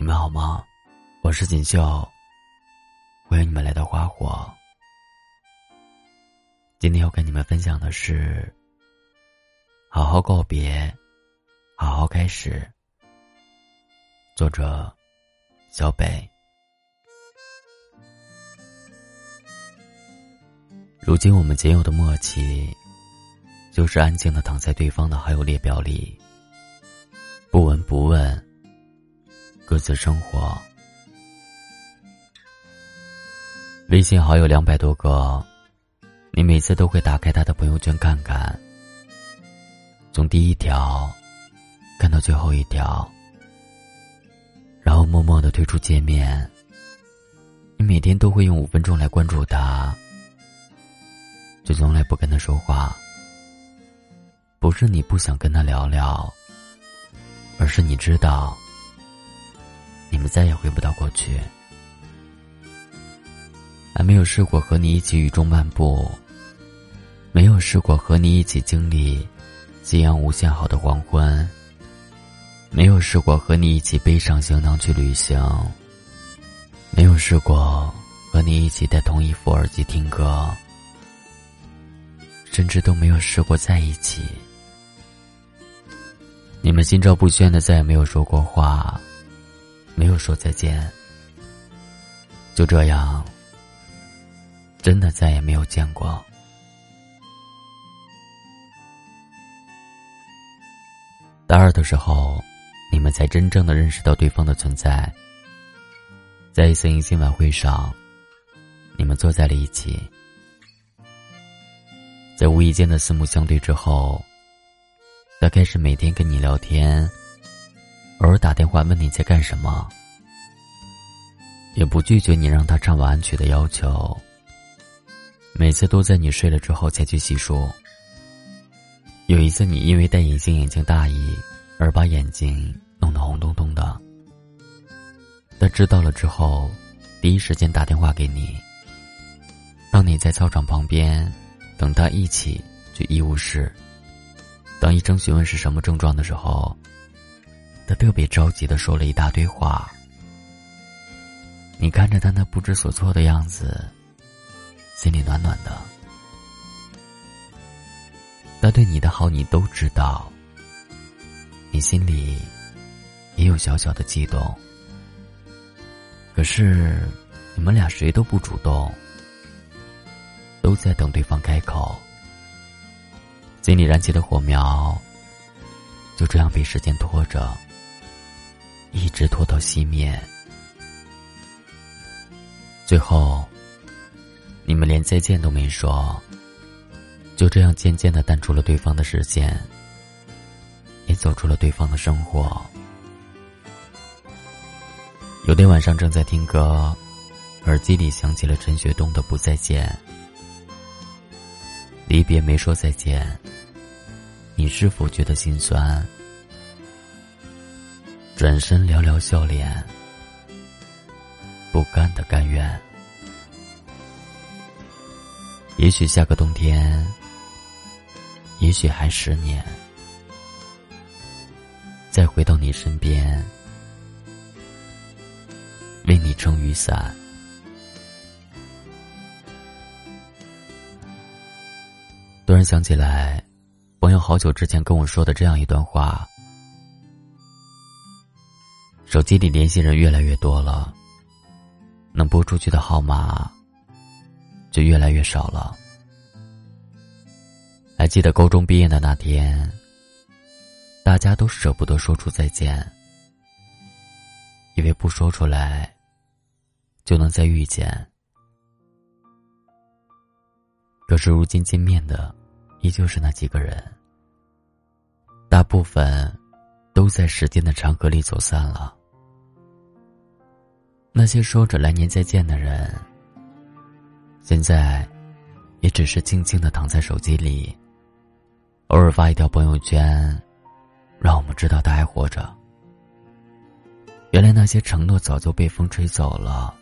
你们好吗？我是锦绣，欢迎你们来到花火。今天要跟你们分享的是：好好告别，好好开始。作者：小北。如今我们仅有的默契，就是安静的躺在对方的好友列表里，不闻不问，各自生活。微信好友两百多个，你每次都会打开他的朋友圈看看，从第一条看到最后一条，然后默默的退出界面。你每天都会用五分钟来关注他。就从来不跟他说话，不是你不想跟他聊聊，而是你知道，你们再也回不到过去。还没有试过和你一起雨中漫步，没有试过和你一起经历夕阳无限好的黄昏，没有试过和你一起背上行囊去旅行，没有试过和你一起戴同一副耳机听歌。甚至都没有试过在一起。你们心照不宣的再也没有说过话，没有说再见。就这样，真的再也没有见过。大二的时候，你们才真正的认识到对方的存在。在一次迎新晚会上，你们坐在了一起。在无意间的四目相对之后，他开始每天跟你聊天，偶尔打电话问你在干什么，也不拒绝你让他唱晚曲的要求。每次都在你睡了之后才去洗漱。有一次，你因为戴隐形眼镜大意而把眼睛弄得红彤彤的，他知道了之后，第一时间打电话给你，让你在操场旁边。等他一起去医务室。当医生询问是什么症状的时候，他特别着急的说了一大堆话。你看着他那不知所措的样子，心里暖暖的。他对你的好你都知道，你心里也有小小的悸动。可是，你们俩谁都不主动。都在等对方开口，心里燃起的火苗，就这样被时间拖着，一直拖到熄灭。最后，你们连再见都没说，就这样渐渐的淡出了对方的视线，也走出了对方的生活。有天晚上正在听歌，耳机里响起了陈学冬的《不再见》。离别没说再见，你是否觉得心酸？转身寥寥笑脸，不甘的甘愿。也许下个冬天，也许还十年，再回到你身边，为你撑雨伞。突然想起来，朋友好久之前跟我说的这样一段话：手机里联系人越来越多了，能拨出去的号码就越来越少了。还记得高中毕业的那天，大家都舍不得说出再见，以为不说出来就能再遇见。可是如今见面的。依旧是那几个人，大部分都在时间的长河里走散了。那些说着来年再见的人，现在也只是静静的躺在手机里，偶尔发一条朋友圈，让我们知道他还活着。原来那些承诺早就被风吹走了，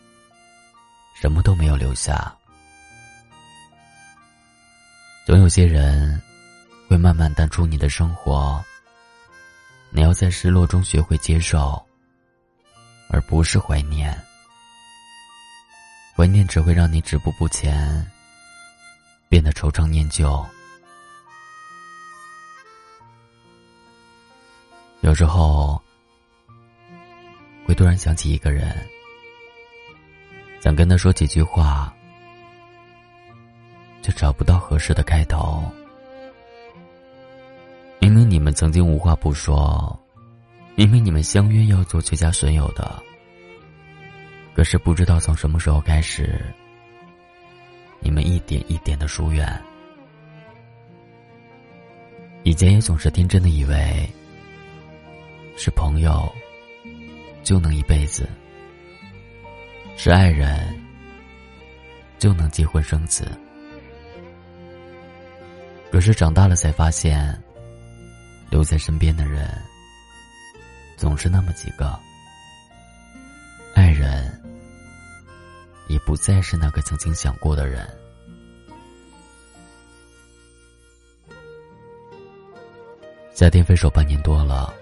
什么都没有留下。总有些人，会慢慢淡出你的生活。你要在失落中学会接受，而不是怀念。怀念只会让你止步不前，变得惆怅念旧。有时候，会突然想起一个人，想跟他说几句话，却找不到合适的开头。明明你们曾经无话不说，明明你们相约要做最佳损友的，可是不知道从什么时候开始，你们一点一点的疏远。以前也总是天真的以为。是朋友，就能一辈子；是爱人，就能结婚生子。可是长大了才发现，留在身边的人总是那么几个，爱人也不再是那个曾经想过的人。夏天分手半年多了。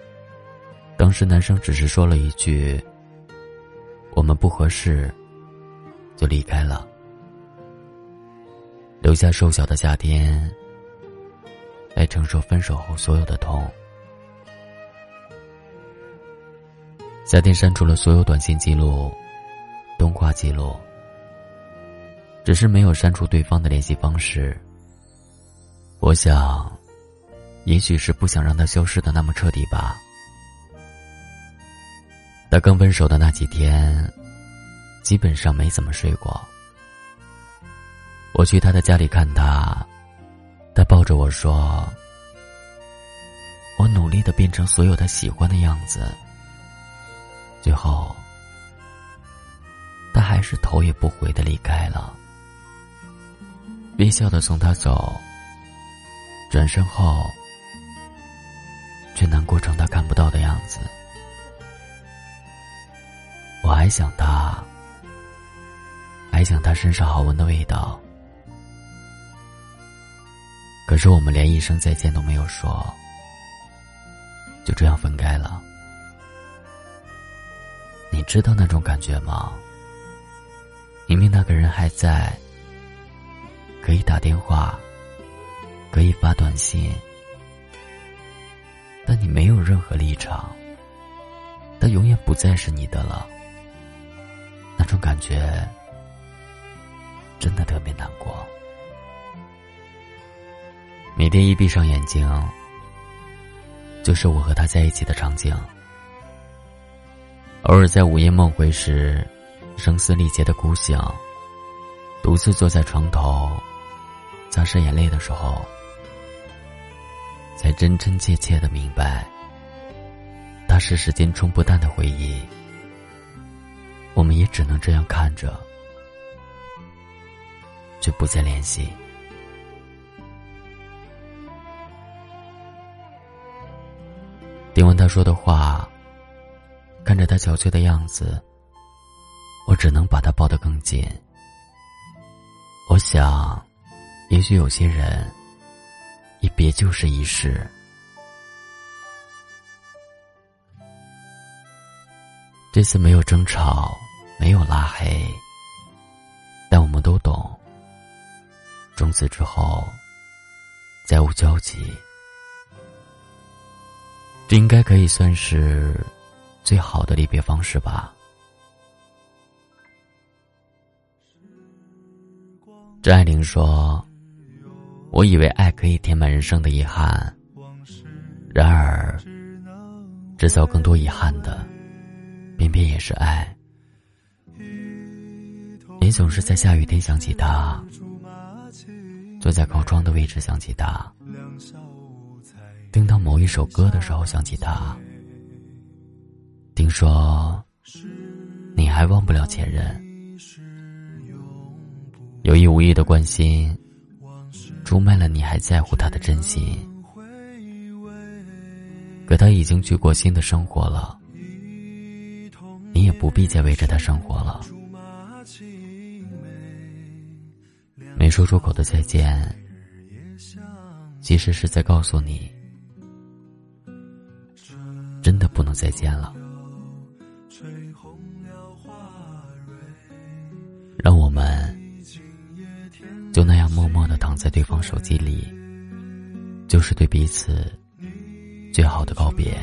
当时男生只是说了一句：“我们不合适。”就离开了，留下瘦小的夏天来承受分手后所有的痛。夏天删除了所有短信记录、通话记录，只是没有删除对方的联系方式。我想，也许是不想让他消失的那么彻底吧。他刚分手的那几天，基本上没怎么睡过。我去他的家里看他，他抱着我说：“我努力的变成所有他喜欢的样子。”最后，他还是头也不回的离开了，微笑的送他走。转身后，却难过成他看不到的样子。我还想他，还想他身上好闻的味道。可是我们连一声再见都没有说，就这样分开了。你知道那种感觉吗？明明那个人还在，可以打电话，可以发短信，但你没有任何立场，他永远不再是你的了。那种感觉真的特别难过。每天一闭上眼睛，就是我和他在一起的场景。偶尔在午夜梦回时，声嘶力竭的哭醒，独自坐在床头，擦拭眼泪的时候，才真真切切的明白，他是时间冲不淡的回忆。我们也只能这样看着，却不再联系。听完他说的话，看着他憔悴的样子，我只能把他抱得更紧。我想，也许有些人，一别就是一世。这次没有争吵。没有拉黑，但我们都懂，从此之后再无交集。这应该可以算是最好的离别方式吧。张爱玲说：“我以为爱可以填满人生的遗憾，然而制造更多遗憾的，偏偏也是爱。”你总是在下雨天想起他，坐在靠窗的位置想起他，听到某一首歌的时候想起他。听说你还忘不了前任，有意无意的关心，出卖了你还在乎他的真心。可他已经去过新的生活了，你也不必再围着他生活了。没说出口的再见，其实是在告诉你，真的不能再见了。让我们就那样默默的躺在对方手机里，就是对彼此最好的告别。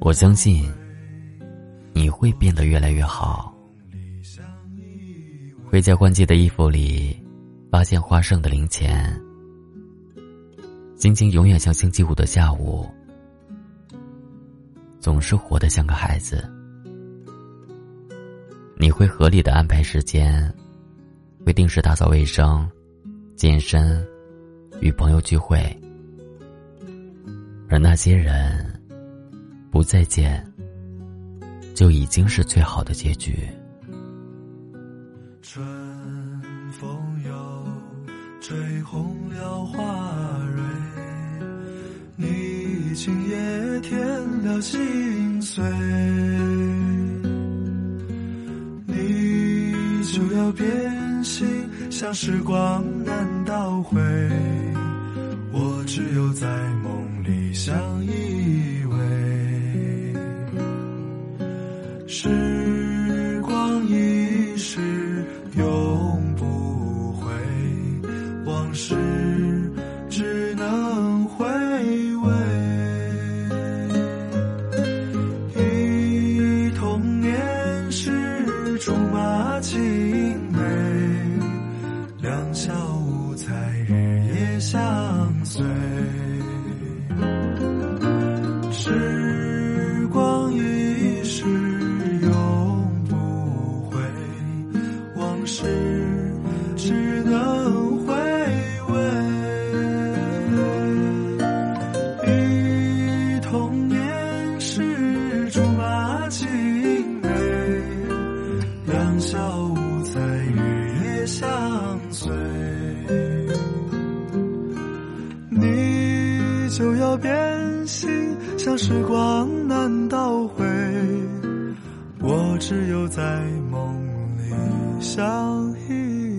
我相信你会变得越来越好。会在换季的衣服里发现花剩的零钱，心情永远像星期五的下午。总是活得像个孩子。你会合理的安排时间，会定时打扫卫生、健身、与朋友聚会，而那些人不再见，就已经是最好的结局。春风又吹红了花蕊，你今夜添了心碎，变心，像时光难倒回，我只有在梦里相依只有在梦里相依。